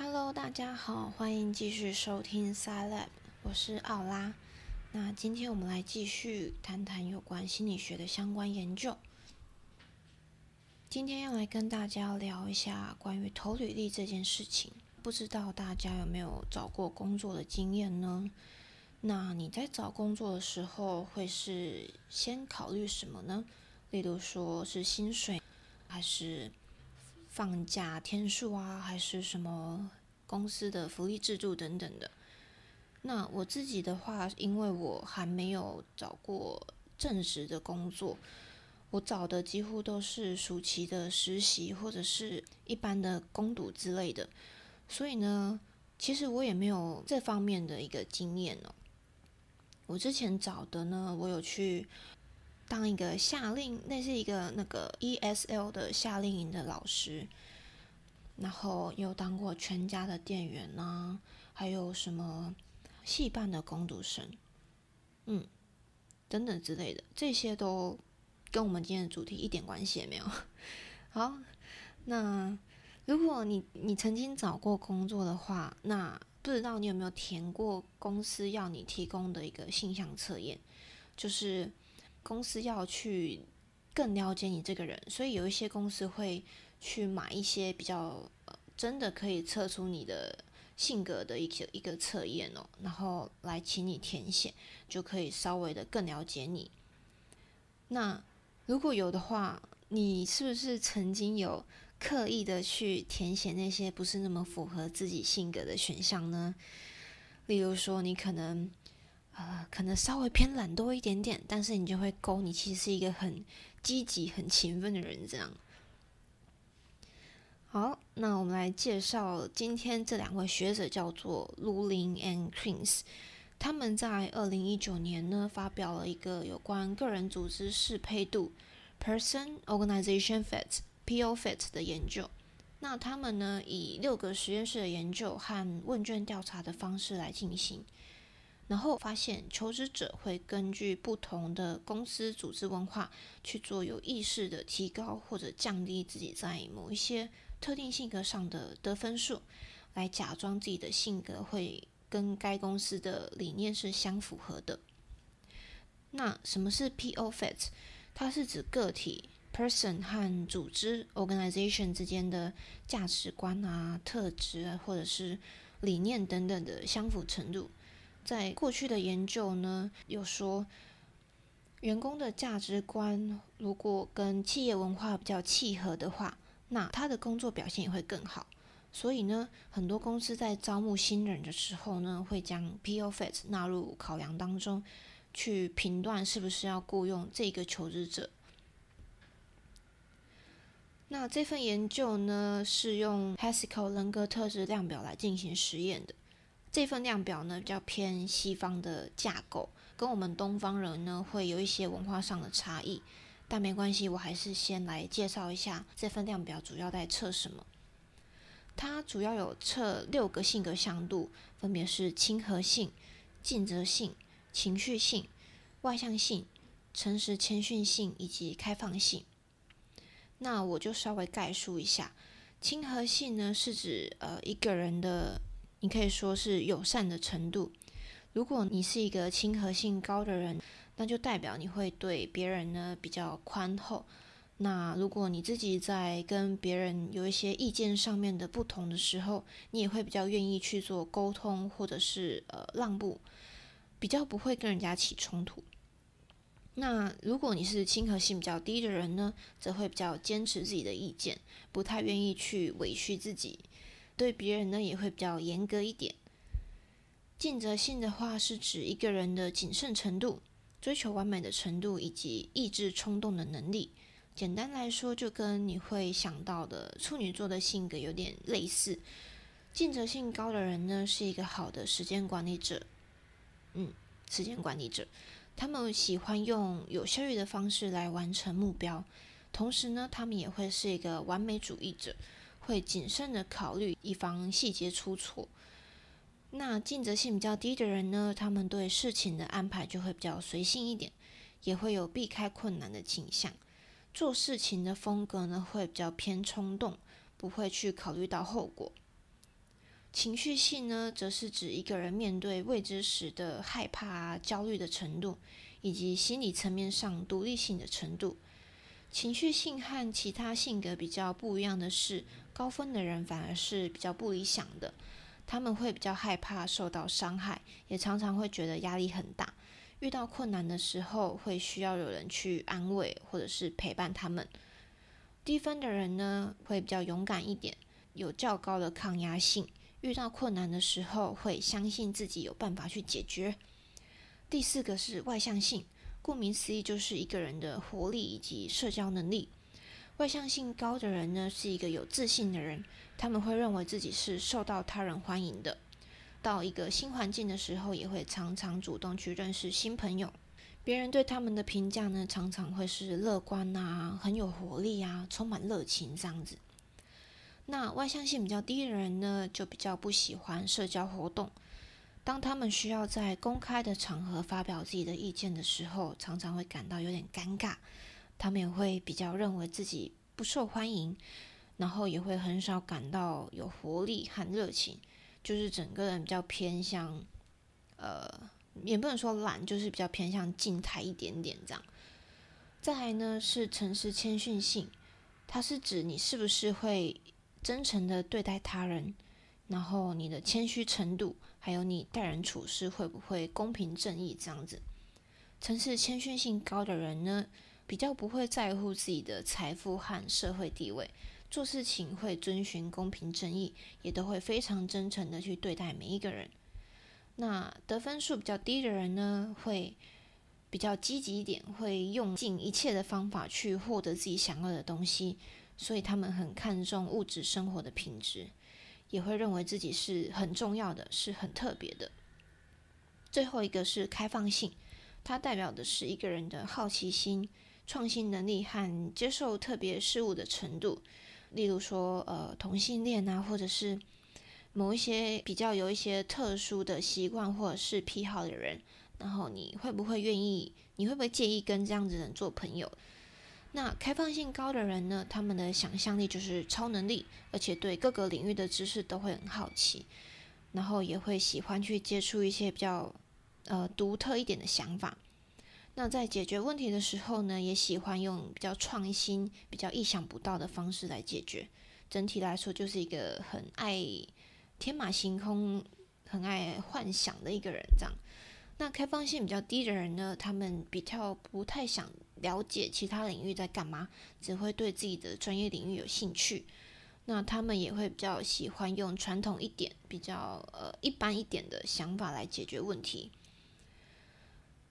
Hello，大家好，欢迎继续收听 Sileab，我是奥拉。那今天我们来继续谈谈有关心理学的相关研究。今天要来跟大家聊一下关于投履历这件事情。不知道大家有没有找过工作的经验呢？那你在找工作的时候会是先考虑什么呢？例如说是薪水，还是放假天数啊，还是什么公司的福利制度等等的？那我自己的话，因为我还没有找过正职的工作，我找的几乎都是暑期的实习或者是一般的攻读之类的，所以呢，其实我也没有这方面的一个经验哦。我之前找的呢，我有去当一个夏令，那是一个那个 ESL 的夏令营的老师，然后又当过全家的店员呐，还有什么戏班的工读生，嗯，等等之类的，这些都跟我们今天的主题一点关系也没有。好，那如果你你曾经找过工作的话，那不知道你有没有填过公司要你提供的一个性向测验，就是公司要去更了解你这个人，所以有一些公司会去买一些比较呃真的可以测出你的性格的一个一个测验哦，然后来请你填写，就可以稍微的更了解你。那如果有的话，你是不是曾经有？刻意的去填写那些不是那么符合自己性格的选项呢？例如说，你可能，呃，可能稍微偏懒惰一点点，但是你就会勾你其实是一个很积极、很勤奋的人。这样。好，那我们来介绍今天这两位学者，叫做 Lulin and Krins。他们在二零一九年呢，发表了一个有关个人组织适配度 （Person Organization Fit）。POFIT 的研究，那他们呢以六个实验室的研究和问卷调查的方式来进行，然后发现求职者会根据不同的公司组织文化去做有意识的提高或者降低自己在某一些特定性格上的得分数，来假装自己的性格会跟该公司的理念是相符合的。那什么是 POFIT？它是指个体。person 和组织 organization 之间的价值观啊、特质啊，或者是理念等等的相符程度，在过去的研究呢，有说员工的价值观如果跟企业文化比较契合的话，那他的工作表现也会更好。所以呢，很多公司在招募新人的时候呢，会将 POFIT 纳入考量当中，去评断是不是要雇佣这个求职者。那这份研究呢，是用 Haskell 人格特质量表来进行实验的。这份量表呢，比较偏西方的架构，跟我们东方人呢会有一些文化上的差异。但没关系，我还是先来介绍一下这份量表主要在测什么。它主要有测六个性格向度，分别是亲和性、尽责性、情绪性、外向性、诚实谦逊性以及开放性。那我就稍微概述一下，亲和性呢是指呃一个人的，你可以说是友善的程度。如果你是一个亲和性高的人，那就代表你会对别人呢比较宽厚。那如果你自己在跟别人有一些意见上面的不同的时候，你也会比较愿意去做沟通或者是呃让步，比较不会跟人家起冲突。那如果你是亲和性比较低的人呢，则会比较坚持自己的意见，不太愿意去委屈自己，对别人呢也会比较严格一点。尽责性的话是指一个人的谨慎程度、追求完美的程度以及抑制冲动的能力。简单来说，就跟你会想到的处女座的性格有点类似。尽责性高的人呢，是一个好的时间管理者。嗯，时间管理者。他们喜欢用有效率的方式来完成目标，同时呢，他们也会是一个完美主义者，会谨慎的考虑，以防细节出错。那尽责性比较低的人呢，他们对事情的安排就会比较随性一点，也会有避开困难的倾向。做事情的风格呢，会比较偏冲动，不会去考虑到后果。情绪性呢，则是指一个人面对未知时的害怕、焦虑的程度，以及心理层面上独立性的程度。情绪性和其他性格比较不一样的是，高分的人反而是比较不理想的。他们会比较害怕受到伤害，也常常会觉得压力很大。遇到困难的时候，会需要有人去安慰或者是陪伴他们。低分的人呢，会比较勇敢一点，有较高的抗压性。遇到困难的时候，会相信自己有办法去解决。第四个是外向性，顾名思义，就是一个人的活力以及社交能力。外向性高的人呢，是一个有自信的人，他们会认为自己是受到他人欢迎的。到一个新环境的时候，也会常常主动去认识新朋友。别人对他们的评价呢，常常会是乐观啊，很有活力啊，充满热情这样子。那外向性比较低的人呢，就比较不喜欢社交活动。当他们需要在公开的场合发表自己的意见的时候，常常会感到有点尴尬。他们也会比较认为自己不受欢迎，然后也会很少感到有活力和热情，就是整个人比较偏向，呃，也不能说懒，就是比较偏向静态一点点这样。再来呢是诚实谦逊性，它是指你是不是会。真诚的对待他人，然后你的谦虚程度，还有你待人处事会不会公平正义这样子。层次谦逊性高的人呢，比较不会在乎自己的财富和社会地位，做事情会遵循公平正义，也都会非常真诚的去对待每一个人。那得分数比较低的人呢，会比较积极一点，会用尽一切的方法去获得自己想要的东西。所以他们很看重物质生活的品质，也会认为自己是很重要的，是很特别的。最后一个是开放性，它代表的是一个人的好奇心、创新能力和接受特别事物的程度。例如说，呃，同性恋啊，或者是某一些比较有一些特殊的习惯或者是癖好的人，然后你会不会愿意？你会不会介意跟这样子的人做朋友？那开放性高的人呢？他们的想象力就是超能力，而且对各个领域的知识都会很好奇，然后也会喜欢去接触一些比较呃独特一点的想法。那在解决问题的时候呢，也喜欢用比较创新、比较意想不到的方式来解决。整体来说，就是一个很爱天马行空、很爱幻想的一个人。这样，那开放性比较低的人呢，他们比较不太想。了解其他领域在干嘛，只会对自己的专业领域有兴趣。那他们也会比较喜欢用传统一点、比较呃一般一点的想法来解决问题。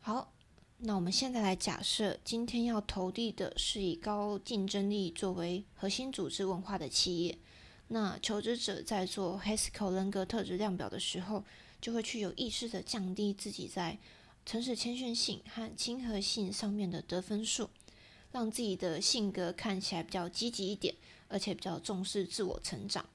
好，那我们现在来假设，今天要投递的是以高竞争力作为核心组织文化的企业。那求职者在做 HESCO 人格特质量表的时候，就会去有意识的降低自己在。诚实、谦逊性和亲和性上面的得分数，让自己的性格看起来比较积极一点，而且比较重视自我成长。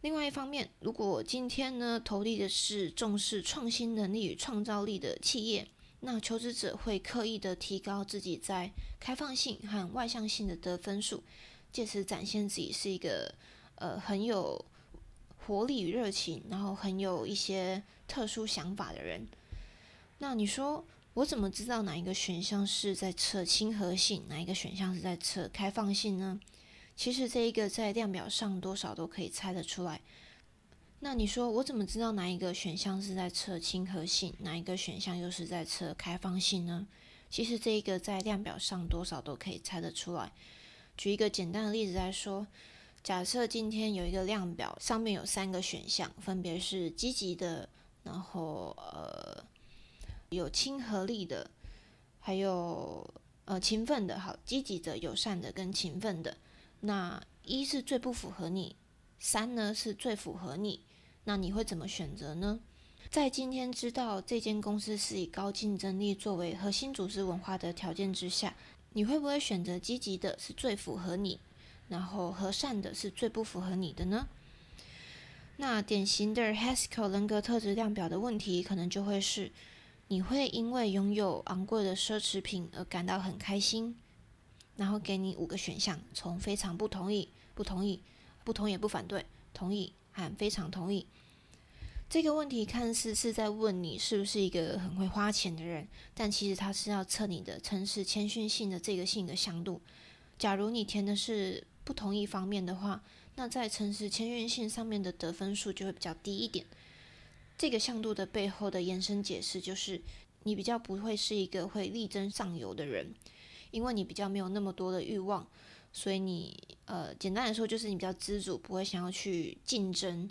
另外一方面，如果今天呢投递的是重视创新能力与创造力的企业，那求职者会刻意的提高自己在开放性和外向性的得分数，借此展现自己是一个呃很有。活力与热情，然后很有一些特殊想法的人。那你说，我怎么知道哪一个选项是在测亲和性，哪一个选项是在测开放性呢？其实这一个在量表上多少都可以猜得出来。那你说，我怎么知道哪一个选项是在测亲和性，哪一个选项又是在测开放性呢？其实这一个在量表上多少都可以猜得出来。举一个简单的例子来说。假设今天有一个量表，上面有三个选项，分别是积极的，然后呃有亲和力的，还有呃勤奋的。好，积极的、友善的跟勤奋的。那一是最不符合你，三呢是最符合你。那你会怎么选择呢？在今天知道这间公司是以高竞争力作为核心组织文化的条件之下，你会不会选择积极的，是最符合你？然后和善的是最不符合你的呢？那典型的 Haskell 人格特质量表的问题，可能就会是：你会因为拥有昂贵的奢侈品而感到很开心。然后给你五个选项，从非常不同意、不同意、不同也不反对、同意和非常同意。这个问题看似是在问你是不是一个很会花钱的人，但其实它是要测你的诚实谦逊性的这个性格向度。假如你填的是不同意方面的话，那在诚实签约性上面的得分数就会比较低一点。这个向度的背后的延伸解释就是，你比较不会是一个会力争上游的人，因为你比较没有那么多的欲望，所以你呃，简单来说就是你比较知足，不会想要去竞争。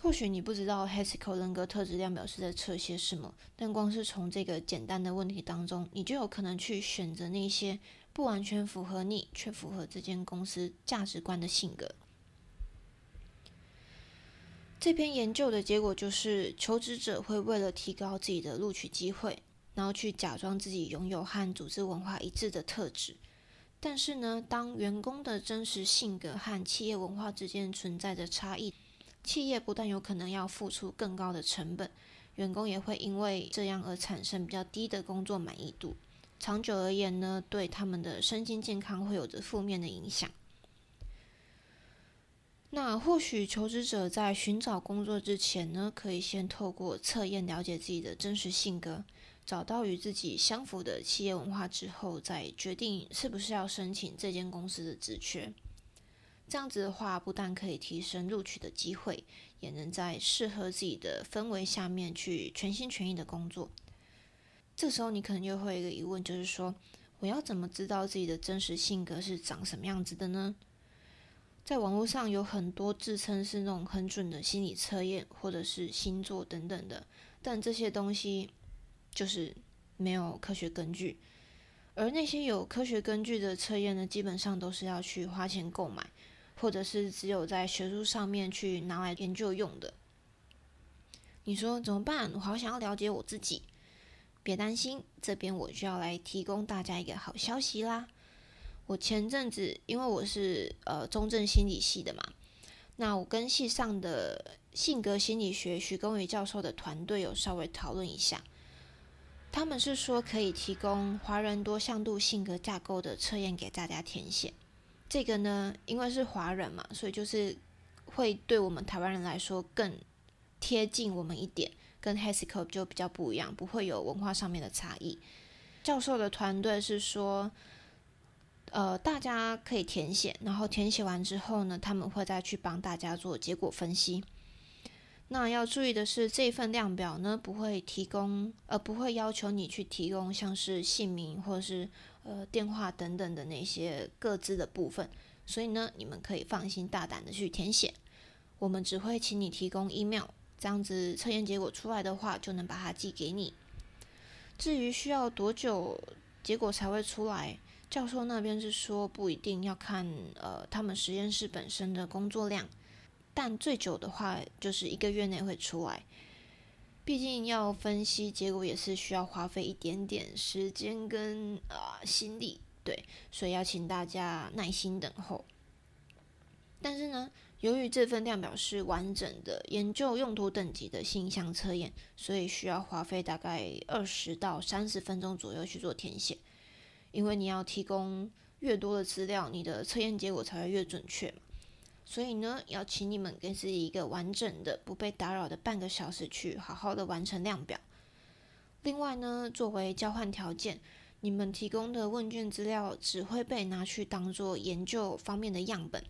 或许你不知道 Haskell 人格特质量表是在测些什么，但光是从这个简单的问题当中，你就有可能去选择那些不完全符合你却符合这间公司价值观的性格。这篇研究的结果就是，求职者会为了提高自己的录取机会，然后去假装自己拥有和组织文化一致的特质。但是呢，当员工的真实性格和企业文化之间存在着差异。企业不但有可能要付出更高的成本，员工也会因为这样而产生比较低的工作满意度。长久而言呢，对他们的身心健康会有着负面的影响。那或许求职者在寻找工作之前呢，可以先透过测验了解自己的真实性格，找到与自己相符的企业文化之后，再决定是不是要申请这间公司的职缺。这样子的话，不但可以提升录取的机会，也能在适合自己的氛围下面去全心全意的工作。这时候你可能就会有一个疑问，就是说，我要怎么知道自己的真实性格是长什么样子的呢？在网络上有很多自称是那种很准的心理测验，或者是星座等等的，但这些东西就是没有科学根据。而那些有科学根据的测验呢，基本上都是要去花钱购买。或者是只有在学术上面去拿来研究用的，你说怎么办？我好想要了解我自己。别担心，这边我就要来提供大家一个好消息啦。我前阵子因为我是呃中正心理系的嘛，那我跟系上的性格心理学徐公宇教授的团队有稍微讨论一下，他们是说可以提供华人多向度性格架构的测验给大家填写。这个呢，因为是华人嘛，所以就是会对我们台湾人来说更贴近我们一点，跟 Haskell 就比较不一样，不会有文化上面的差异。教授的团队是说，呃，大家可以填写，然后填写完之后呢，他们会再去帮大家做结果分析。那要注意的是，这份量表呢，不会提供，呃，不会要求你去提供像是姓名或者是。呃，电话等等的那些各自的部分，所以呢，你们可以放心大胆的去填写。我们只会请你提供 email，这样子测验结果出来的话，就能把它寄给你。至于需要多久结果才会出来，教授那边是说不一定要看呃他们实验室本身的工作量，但最久的话就是一个月内会出来。毕竟要分析结果也是需要花费一点点时间跟啊心力，对，所以要请大家耐心等候。但是呢，由于这份量表是完整的研究用途等级的性向测验，所以需要花费大概二十到三十分钟左右去做填写。因为你要提供越多的资料，你的测验结果才会越准确嘛。所以呢，要请你们给自己一个完整的、不被打扰的半个小时，去好好的完成量表。另外呢，作为交换条件，你们提供的问卷资料只会被拿去当做研究方面的样本。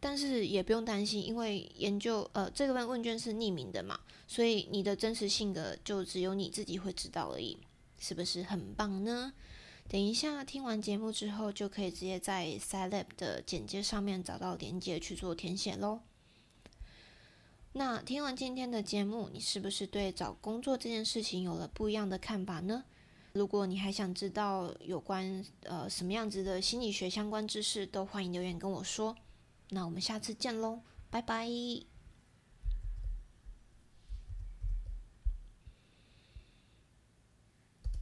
但是也不用担心，因为研究呃这个问问卷是匿名的嘛，所以你的真实性格就只有你自己会知道而已，是不是很棒呢？等一下，听完节目之后，就可以直接在 s i l a b 的简介上面找到连接去做填写喽。那听完今天的节目，你是不是对找工作这件事情有了不一样的看法呢？如果你还想知道有关呃什么样子的心理学相关知识，都欢迎留言跟我说。那我们下次见喽，拜拜。